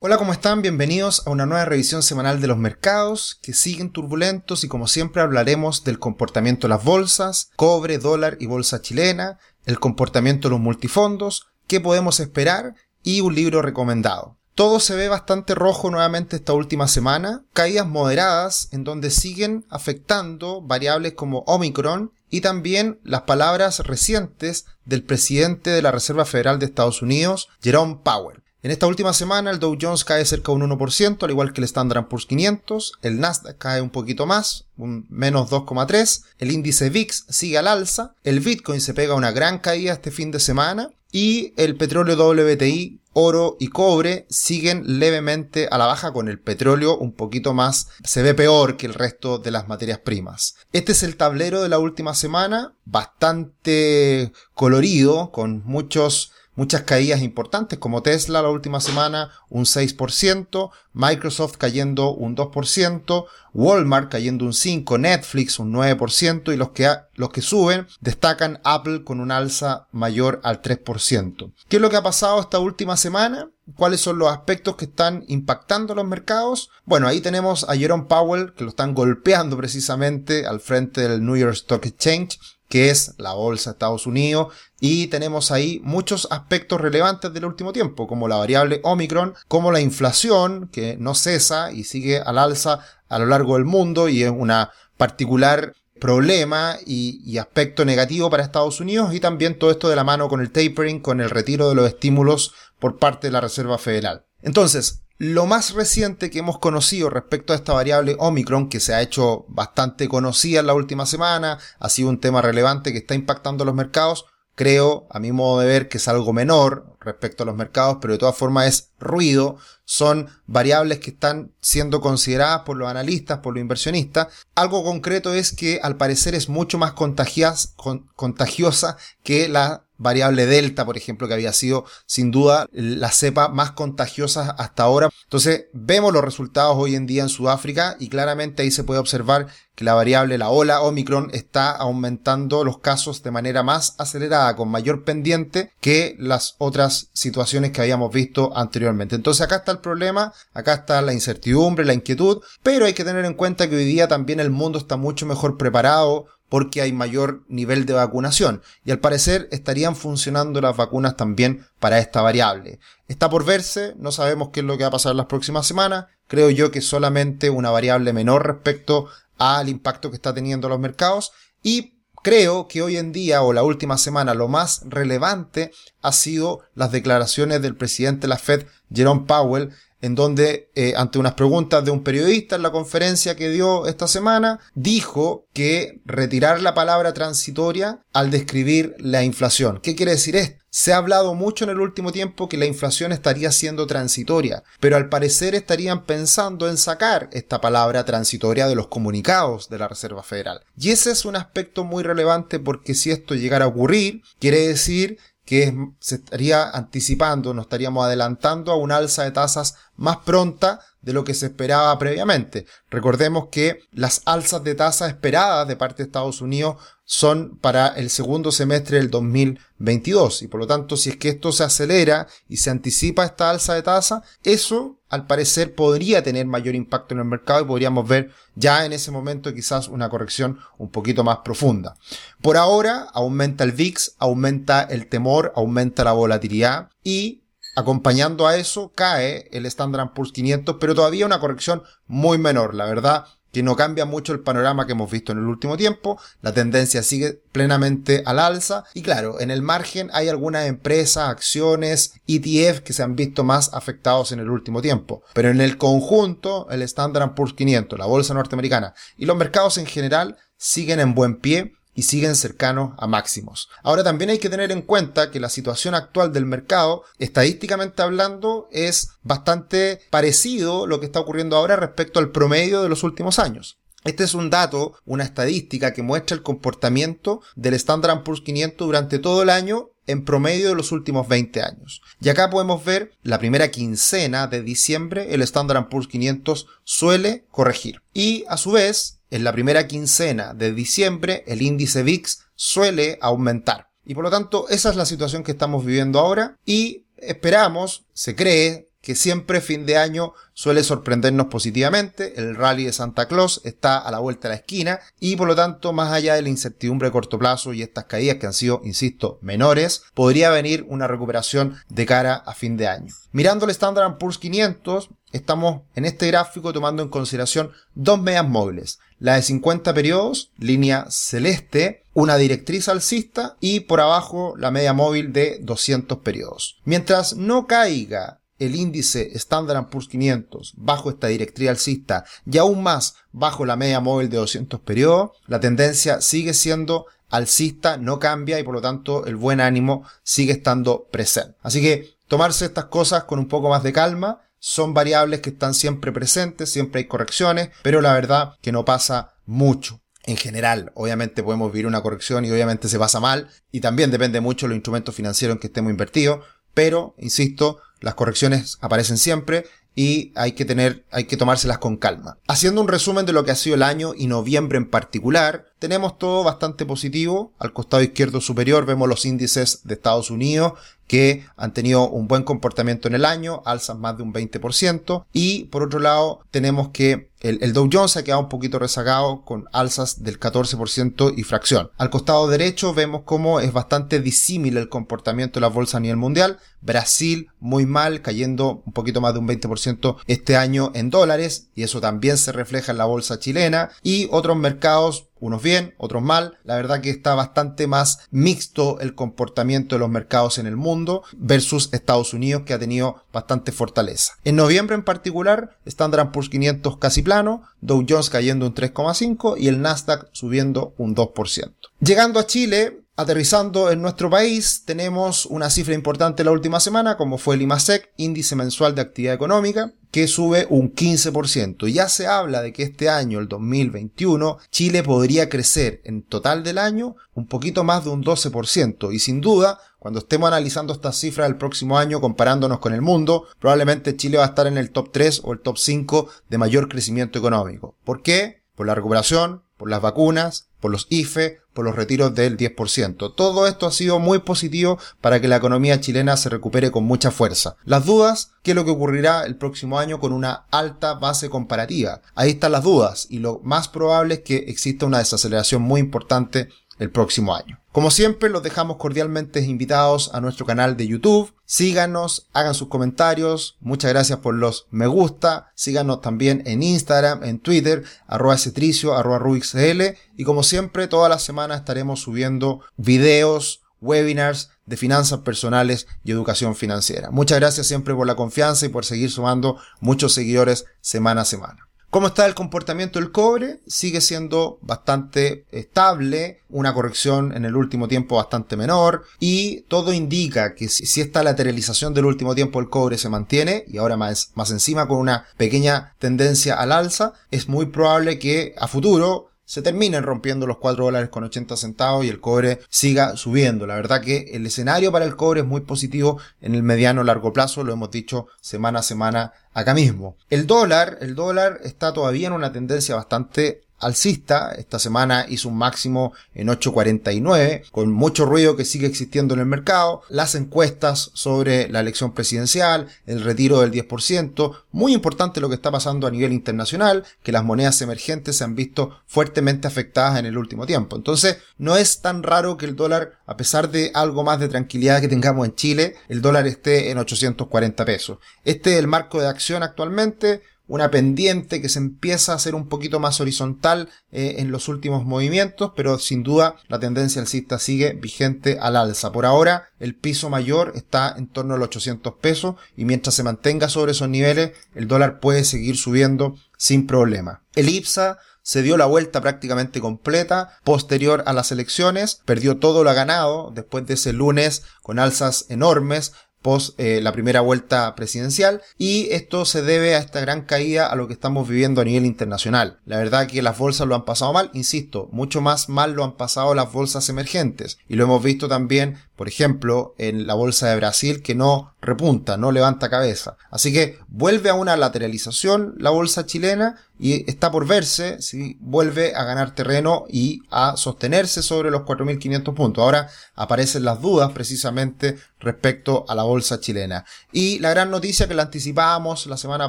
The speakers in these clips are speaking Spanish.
Hola, ¿cómo están? Bienvenidos a una nueva revisión semanal de los mercados que siguen turbulentos y como siempre hablaremos del comportamiento de las bolsas, cobre, dólar y bolsa chilena, el comportamiento de los multifondos, qué podemos esperar y un libro recomendado. Todo se ve bastante rojo nuevamente esta última semana, caídas moderadas en donde siguen afectando variables como Omicron y también las palabras recientes del presidente de la Reserva Federal de Estados Unidos, Jerome Powell. En esta última semana el Dow Jones cae cerca de un 1%, al igual que el Standard Poor's 500, el Nasdaq cae un poquito más, un menos 2,3, el índice VIX sigue al alza, el Bitcoin se pega una gran caída este fin de semana. Y el petróleo WTI, oro y cobre siguen levemente a la baja. Con el petróleo un poquito más, se ve peor que el resto de las materias primas. Este es el tablero de la última semana, bastante colorido, con muchos muchas caídas importantes como Tesla la última semana un 6%, Microsoft cayendo un 2%, Walmart cayendo un 5%, Netflix un 9% y los que, los que suben destacan Apple con un alza mayor al 3%. ¿Qué es lo que ha pasado esta última semana? ¿Cuáles son los aspectos que están impactando los mercados? Bueno, ahí tenemos a Jerome Powell que lo están golpeando precisamente al frente del New York Stock Exchange que es la bolsa de Estados Unidos, y tenemos ahí muchos aspectos relevantes del último tiempo, como la variable Omicron, como la inflación, que no cesa y sigue al alza a lo largo del mundo y es una particular problema y, y, aspecto negativo para Estados Unidos y también todo esto de la mano con el tapering, con el retiro de los estímulos por parte de la Reserva Federal. Entonces, lo más reciente que hemos conocido respecto a esta variable Omicron, que se ha hecho bastante conocida en la última semana, ha sido un tema relevante que está impactando los mercados, creo, a mi modo de ver, que es algo menor respecto a los mercados, pero de todas formas es ruido, son variables que están siendo consideradas por los analistas, por los inversionistas. Algo concreto es que al parecer es mucho más contagiosa que la variable delta, por ejemplo, que había sido sin duda la cepa más contagiosa hasta ahora. Entonces vemos los resultados hoy en día en Sudáfrica y claramente ahí se puede observar que la variable, la ola Omicron, está aumentando los casos de manera más acelerada, con mayor pendiente que las otras situaciones que habíamos visto anteriormente. Entonces acá está el problema, acá está la incertidumbre, la inquietud, pero hay que tener en cuenta que hoy día también el mundo está mucho mejor preparado porque hay mayor nivel de vacunación y al parecer estarían funcionando las vacunas también para esta variable. Está por verse, no sabemos qué es lo que va a pasar las próximas semanas, creo yo que solamente una variable menor respecto al impacto que está teniendo los mercados y creo que hoy en día o la última semana lo más relevante ha sido las declaraciones del presidente de la Fed, Jerome Powell, en donde, eh, ante unas preguntas de un periodista en la conferencia que dio esta semana, dijo que retirar la palabra transitoria al describir la inflación. ¿Qué quiere decir esto? Se ha hablado mucho en el último tiempo que la inflación estaría siendo transitoria, pero al parecer estarían pensando en sacar esta palabra transitoria de los comunicados de la Reserva Federal. Y ese es un aspecto muy relevante porque si esto llegara a ocurrir, quiere decir que se estaría anticipando, nos estaríamos adelantando a un alza de tasas más pronta de lo que se esperaba previamente. Recordemos que las alzas de tasa esperadas de parte de Estados Unidos son para el segundo semestre del 2022 y por lo tanto si es que esto se acelera y se anticipa esta alza de tasa, eso al parecer podría tener mayor impacto en el mercado y podríamos ver ya en ese momento quizás una corrección un poquito más profunda. Por ahora aumenta el VIX, aumenta el temor, aumenta la volatilidad y Acompañando a eso cae el Standard Poor's 500, pero todavía una corrección muy menor. La verdad que no cambia mucho el panorama que hemos visto en el último tiempo. La tendencia sigue plenamente al alza. Y claro, en el margen hay algunas empresas, acciones, ETF que se han visto más afectados en el último tiempo. Pero en el conjunto, el Standard Poor's 500, la bolsa norteamericana y los mercados en general siguen en buen pie y siguen cercanos a máximos. Ahora también hay que tener en cuenta que la situación actual del mercado, estadísticamente hablando, es bastante parecido lo que está ocurriendo ahora respecto al promedio de los últimos años. Este es un dato, una estadística que muestra el comportamiento del Standard Poor's 500 durante todo el año en promedio de los últimos 20 años. Y acá podemos ver la primera quincena de diciembre, el Standard Poor's 500 suele corregir. Y a su vez, en la primera quincena de diciembre el índice VIX suele aumentar. Y por lo tanto, esa es la situación que estamos viviendo ahora y esperamos, se cree, que siempre fin de año suele sorprendernos positivamente. El rally de Santa Claus está a la vuelta de la esquina y por lo tanto, más allá de la incertidumbre a corto plazo y estas caídas que han sido, insisto, menores, podría venir una recuperación de cara a fin de año. Mirando el Standard Poor's 500, estamos en este gráfico tomando en consideración dos medias móviles. La de 50 periodos, línea celeste, una directriz alcista y por abajo la media móvil de 200 periodos. Mientras no caiga el índice Standard Poor's 500 bajo esta directriz alcista y aún más bajo la media móvil de 200 periodos, la tendencia sigue siendo alcista, no cambia y por lo tanto el buen ánimo sigue estando presente. Así que tomarse estas cosas con un poco más de calma, son variables que están siempre presentes, siempre hay correcciones, pero la verdad que no pasa mucho. En general, obviamente podemos vivir una corrección y obviamente se pasa mal, y también depende mucho de los instrumentos financieros en que estemos invertidos, pero, insisto, las correcciones aparecen siempre y hay que tener, hay que tomárselas con calma. Haciendo un resumen de lo que ha sido el año y noviembre en particular, tenemos todo bastante positivo. Al costado izquierdo superior vemos los índices de Estados Unidos que han tenido un buen comportamiento en el año, alzan más de un 20%. Y por otro lado, tenemos que el, Dow Jones ha quedado un poquito rezagado con alzas del 14% y fracción. Al costado derecho vemos cómo es bastante disímil el comportamiento de las bolsas a nivel mundial. Brasil muy mal, cayendo un poquito más de un 20% este año en dólares y eso también se refleja en la bolsa chilena y otros mercados unos bien, otros mal. La verdad que está bastante más mixto el comportamiento de los mercados en el mundo versus Estados Unidos que ha tenido bastante fortaleza. En noviembre en particular, Standard Poor's 500 casi plano, Dow Jones cayendo un 3,5 y el Nasdaq subiendo un 2%. Llegando a Chile, Aterrizando en nuestro país, tenemos una cifra importante la última semana, como fue el IMASEC, índice mensual de actividad económica, que sube un 15%. Ya se habla de que este año, el 2021, Chile podría crecer en total del año un poquito más de un 12%. Y sin duda, cuando estemos analizando estas cifras del próximo año, comparándonos con el mundo, probablemente Chile va a estar en el top 3 o el top 5 de mayor crecimiento económico. ¿Por qué? Por la recuperación, por las vacunas, por los IFE, por los retiros del 10%. Todo esto ha sido muy positivo para que la economía chilena se recupere con mucha fuerza. Las dudas, ¿qué es lo que ocurrirá el próximo año con una alta base comparativa? Ahí están las dudas y lo más probable es que exista una desaceleración muy importante el próximo año. Como siempre, los dejamos cordialmente invitados a nuestro canal de YouTube. Síganos, hagan sus comentarios. Muchas gracias por los me gusta. Síganos también en Instagram, en Twitter, arroba cetricio, arroba ruixl. Y como siempre, toda la semana estaremos subiendo videos, webinars de finanzas personales y educación financiera. Muchas gracias siempre por la confianza y por seguir sumando muchos seguidores semana a semana. ¿Cómo está el comportamiento del cobre? Sigue siendo bastante estable, una corrección en el último tiempo bastante menor y todo indica que si esta lateralización del último tiempo del cobre se mantiene y ahora más, más encima con una pequeña tendencia al alza, es muy probable que a futuro se terminen rompiendo los 4 dólares con 80 centavos y el cobre siga subiendo. La verdad que el escenario para el cobre es muy positivo en el mediano largo plazo, lo hemos dicho semana a semana acá mismo. El dólar, el dólar está todavía en una tendencia bastante alcista. Esta semana hizo un máximo en 8.49, con mucho ruido que sigue existiendo en el mercado. Las encuestas sobre la elección presidencial, el retiro del 10%. Muy importante lo que está pasando a nivel internacional, que las monedas emergentes se han visto fuertemente afectadas en el último tiempo. Entonces, no es tan raro que el dólar, a pesar de algo más de tranquilidad que tengamos en Chile, el dólar esté en 840 pesos. Este es el marco de acción actualmente una pendiente que se empieza a hacer un poquito más horizontal eh, en los últimos movimientos, pero sin duda la tendencia alcista sigue vigente al alza. Por ahora el piso mayor está en torno a los 800 pesos y mientras se mantenga sobre esos niveles el dólar puede seguir subiendo sin problema. El IPSA se dio la vuelta prácticamente completa posterior a las elecciones, perdió todo lo ganado después de ese lunes con alzas enormes, post eh, la primera vuelta presidencial y esto se debe a esta gran caída a lo que estamos viviendo a nivel internacional. La verdad que las bolsas lo han pasado mal, insisto, mucho más mal lo han pasado las bolsas emergentes y lo hemos visto también por ejemplo, en la bolsa de Brasil que no repunta, no levanta cabeza. Así que vuelve a una lateralización la bolsa chilena y está por verse si vuelve a ganar terreno y a sostenerse sobre los 4.500 puntos. Ahora aparecen las dudas precisamente respecto a la bolsa chilena. Y la gran noticia que la anticipábamos la semana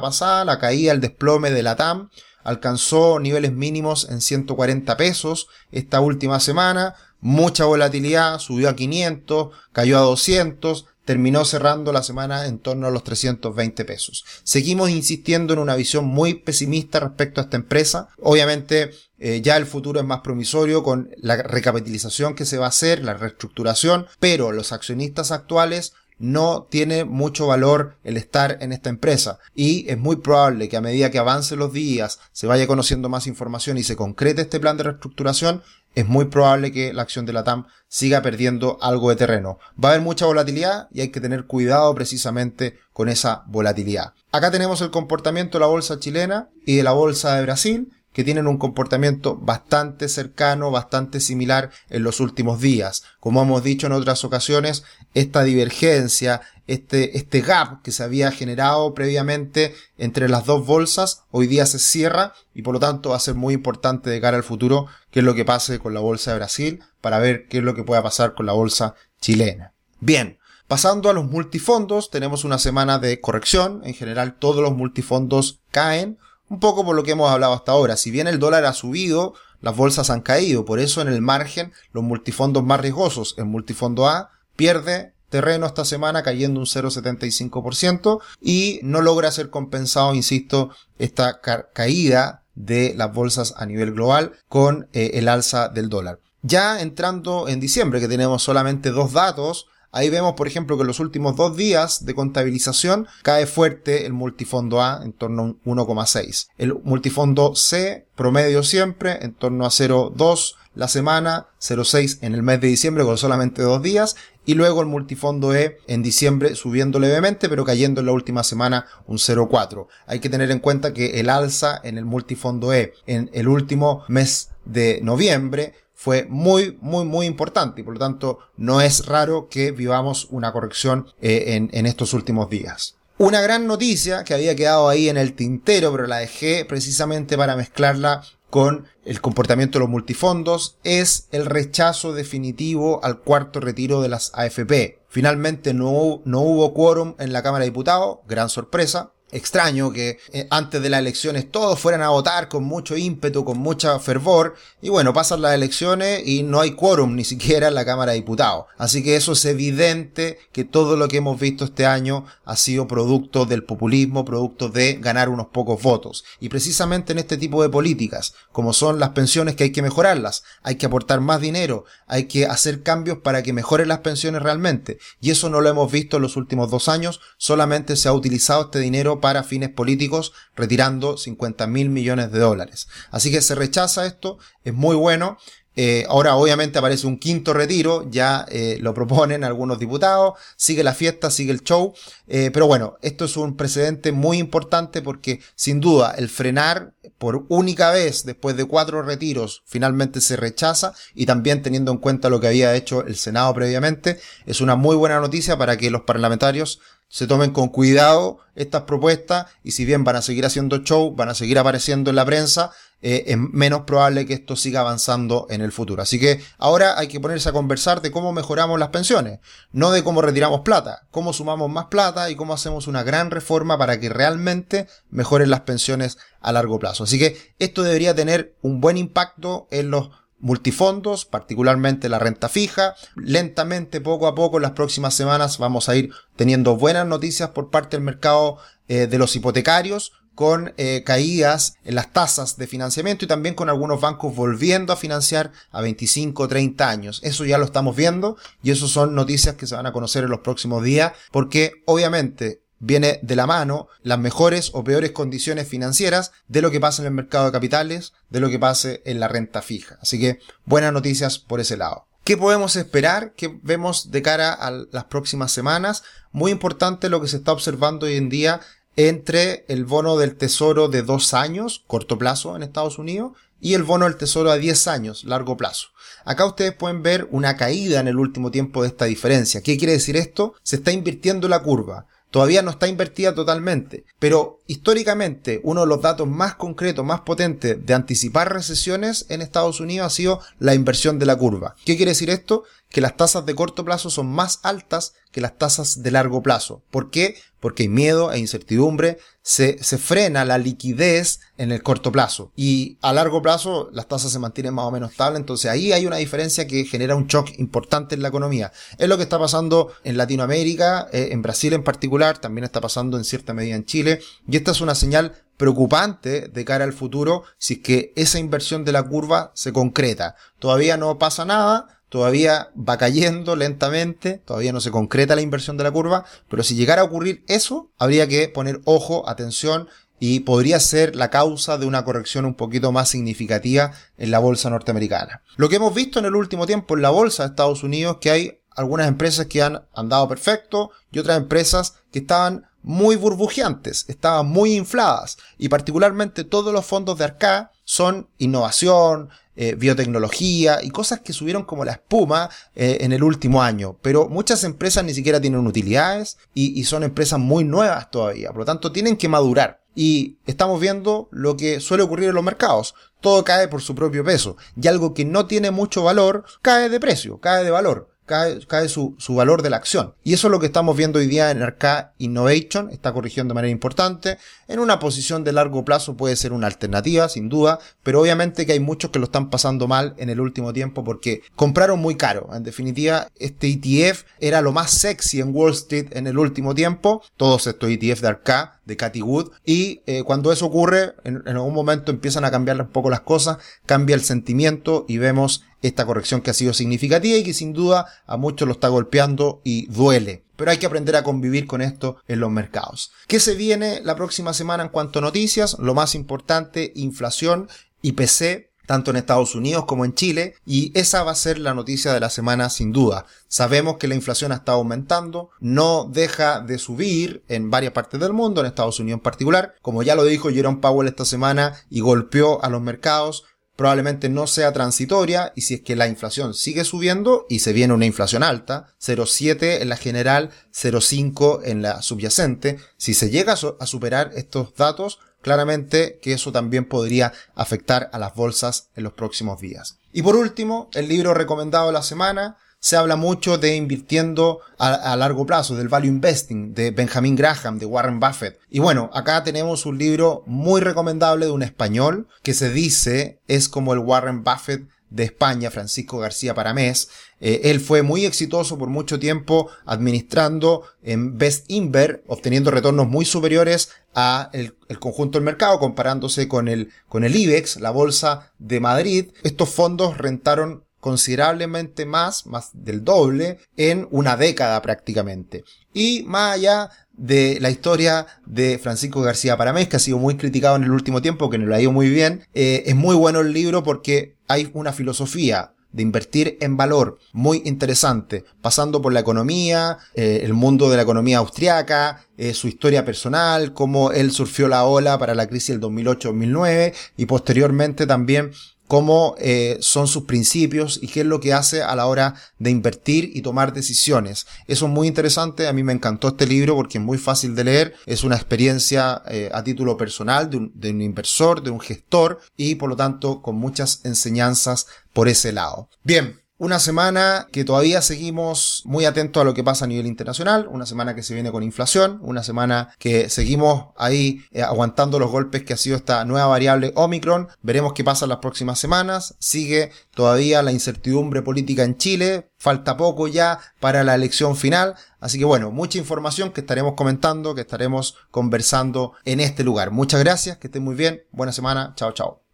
pasada, la caída, el desplome de la TAM, alcanzó niveles mínimos en 140 pesos esta última semana mucha volatilidad, subió a 500, cayó a 200, terminó cerrando la semana en torno a los 320 pesos. Seguimos insistiendo en una visión muy pesimista respecto a esta empresa. Obviamente eh, ya el futuro es más promisorio con la recapitalización que se va a hacer, la reestructuración, pero los accionistas actuales no tiene mucho valor el estar en esta empresa y es muy probable que a medida que avancen los días se vaya conociendo más información y se concrete este plan de reestructuración, es muy probable que la acción de la TAM siga perdiendo algo de terreno. Va a haber mucha volatilidad y hay que tener cuidado precisamente con esa volatilidad. Acá tenemos el comportamiento de la bolsa chilena y de la bolsa de Brasil que tienen un comportamiento bastante cercano, bastante similar en los últimos días. Como hemos dicho en otras ocasiones, esta divergencia, este, este gap que se había generado previamente entre las dos bolsas, hoy día se cierra y por lo tanto va a ser muy importante de cara al futuro qué es lo que pase con la bolsa de Brasil para ver qué es lo que pueda pasar con la bolsa chilena. Bien, Pasando a los multifondos, tenemos una semana de corrección. En general, todos los multifondos caen. Un poco por lo que hemos hablado hasta ahora. Si bien el dólar ha subido, las bolsas han caído. Por eso en el margen, los multifondos más riesgosos, el multifondo A, pierde terreno esta semana cayendo un 0,75% y no logra ser compensado, insisto, esta caída de las bolsas a nivel global con eh, el alza del dólar. Ya entrando en diciembre, que tenemos solamente dos datos, Ahí vemos, por ejemplo, que en los últimos dos días de contabilización cae fuerte el multifondo A en torno a un 1,6. El multifondo C promedio siempre en torno a 0,2 la semana, 0,6 en el mes de diciembre con solamente dos días y luego el multifondo E en diciembre subiendo levemente pero cayendo en la última semana un 0,4. Hay que tener en cuenta que el alza en el multifondo E en el último mes de noviembre fue muy, muy, muy importante y por lo tanto no es raro que vivamos una corrección eh, en, en estos últimos días. Una gran noticia que había quedado ahí en el tintero, pero la dejé precisamente para mezclarla con el comportamiento de los multifondos es el rechazo definitivo al cuarto retiro de las AFP. Finalmente no, no hubo quórum en la Cámara de Diputados, gran sorpresa, extraño que eh, antes de las elecciones todos fueran a votar con mucho ímpetu, con mucha fervor, y bueno, pasan las elecciones y no hay quórum ni siquiera en la Cámara de Diputados. Así que eso es evidente que todo lo que hemos visto este año ha sido producto del populismo, producto de ganar unos pocos votos. Y precisamente en este tipo de políticas, como son las pensiones que hay que mejorarlas, hay que aportar más dinero, hay que hacer cambios para que mejoren las pensiones realmente. Y eso no lo hemos visto en los últimos dos años, solamente se ha utilizado este dinero para fines políticos, retirando 50 mil millones de dólares. Así que se rechaza esto, es muy bueno. Eh, ahora obviamente aparece un quinto retiro, ya eh, lo proponen algunos diputados, sigue la fiesta, sigue el show, eh, pero bueno, esto es un precedente muy importante porque sin duda el frenar por única vez después de cuatro retiros finalmente se rechaza y también teniendo en cuenta lo que había hecho el Senado previamente, es una muy buena noticia para que los parlamentarios se tomen con cuidado estas propuestas y si bien van a seguir haciendo show, van a seguir apareciendo en la prensa, eh, es menos probable que esto siga avanzando en el futuro. Así que ahora hay que ponerse a conversar de cómo mejoramos las pensiones, no de cómo retiramos plata, cómo sumamos más plata y cómo hacemos una gran reforma para que realmente mejoren las pensiones a largo plazo. Así que esto debería tener un buen impacto en los multifondos, particularmente la renta fija. Lentamente, poco a poco, en las próximas semanas vamos a ir teniendo buenas noticias por parte del mercado eh, de los hipotecarios, con eh, caídas en las tasas de financiamiento y también con algunos bancos volviendo a financiar a 25 o 30 años. Eso ya lo estamos viendo y eso son noticias que se van a conocer en los próximos días porque obviamente viene de la mano las mejores o peores condiciones financieras de lo que pasa en el mercado de capitales, de lo que pase en la renta fija. Así que buenas noticias por ese lado. ¿Qué podemos esperar? ¿Qué vemos de cara a las próximas semanas? Muy importante lo que se está observando hoy en día entre el bono del tesoro de dos años, corto plazo en Estados Unidos, y el bono del tesoro a 10 años, largo plazo. Acá ustedes pueden ver una caída en el último tiempo de esta diferencia. ¿Qué quiere decir esto? Se está invirtiendo la curva. Todavía no está invertida totalmente, pero históricamente uno de los datos más concretos, más potentes de anticipar recesiones en Estados Unidos ha sido la inversión de la curva. ¿Qué quiere decir esto? Que las tasas de corto plazo son más altas que las tasas de largo plazo. ¿Por qué? Porque hay miedo e incertidumbre, se, se, frena la liquidez en el corto plazo y a largo plazo las tasas se mantienen más o menos estables, entonces ahí hay una diferencia que genera un shock importante en la economía. Es lo que está pasando en Latinoamérica, eh, en Brasil en particular, también está pasando en cierta medida en Chile esta es una señal preocupante de cara al futuro si es que esa inversión de la curva se concreta. Todavía no pasa nada, todavía va cayendo lentamente, todavía no se concreta la inversión de la curva, pero si llegara a ocurrir eso, habría que poner ojo, atención, y podría ser la causa de una corrección un poquito más significativa en la bolsa norteamericana. Lo que hemos visto en el último tiempo en la bolsa de Estados Unidos, que hay algunas empresas que han andado perfecto y otras empresas que estaban muy burbujeantes, estaban muy infladas y particularmente todos los fondos de Arca son innovación, eh, biotecnología y cosas que subieron como la espuma eh, en el último año. Pero muchas empresas ni siquiera tienen utilidades y, y son empresas muy nuevas todavía. Por lo tanto, tienen que madurar. Y estamos viendo lo que suele ocurrir en los mercados. Todo cae por su propio peso. Y algo que no tiene mucho valor, cae de precio, cae de valor cae, su, valor de la acción. Y eso es lo que estamos viendo hoy día en Arca Innovation, está corrigiendo de manera importante. En una posición de largo plazo puede ser una alternativa, sin duda, pero obviamente que hay muchos que lo están pasando mal en el último tiempo porque compraron muy caro. En definitiva, este ETF era lo más sexy en Wall Street en el último tiempo. Todos estos ETF de Arca de Cathy Wood. Y eh, cuando eso ocurre, en, en, algún momento empiezan a cambiar un poco las cosas, cambia el sentimiento y vemos esta corrección que ha sido significativa y que sin duda a muchos lo está golpeando y duele. Pero hay que aprender a convivir con esto en los mercados. ¿Qué se viene la próxima semana en cuanto a noticias? Lo más importante, inflación, IPC, tanto en Estados Unidos como en Chile, y esa va a ser la noticia de la semana sin duda. Sabemos que la inflación ha estado aumentando, no deja de subir en varias partes del mundo, en Estados Unidos en particular, como ya lo dijo Jerome Powell esta semana y golpeó a los mercados, probablemente no sea transitoria y si es que la inflación sigue subiendo y se viene una inflación alta, 0,7 en la general, 0,5 en la subyacente, si se llega a superar estos datos, claramente que eso también podría afectar a las bolsas en los próximos días. Y por último, el libro recomendado de la semana, se habla mucho de invirtiendo a, largo plazo, del value investing, de Benjamin Graham, de Warren Buffett. Y bueno, acá tenemos un libro muy recomendable de un español que se dice es como el Warren Buffett de España, Francisco García Paramés. Eh, él fue muy exitoso por mucho tiempo administrando en Best Inver, obteniendo retornos muy superiores a el, conjunto del mercado, comparándose con el, con el IBEX, la bolsa de Madrid. Estos fondos rentaron considerablemente más, más del doble, en una década prácticamente. Y más allá de la historia de Francisco García Paramés, que ha sido muy criticado en el último tiempo, que no lo ha ido muy bien, eh, es muy bueno el libro porque hay una filosofía de invertir en valor muy interesante, pasando por la economía, eh, el mundo de la economía austriaca, eh, su historia personal, cómo él surfió la ola para la crisis del 2008-2009 y posteriormente también cómo eh, son sus principios y qué es lo que hace a la hora de invertir y tomar decisiones. Eso es muy interesante, a mí me encantó este libro porque es muy fácil de leer, es una experiencia eh, a título personal de un, de un inversor, de un gestor y por lo tanto con muchas enseñanzas por ese lado. Bien, una semana que todavía seguimos muy atentos a lo que pasa a nivel internacional, una semana que se viene con inflación, una semana que seguimos ahí eh, aguantando los golpes que ha sido esta nueva variable Omicron. Veremos qué pasa en las próximas semanas. Sigue todavía la incertidumbre política en Chile. Falta poco ya para la elección final. Así que bueno, mucha información que estaremos comentando, que estaremos conversando en este lugar. Muchas gracias, que estén muy bien. Buena semana. Chao, chao.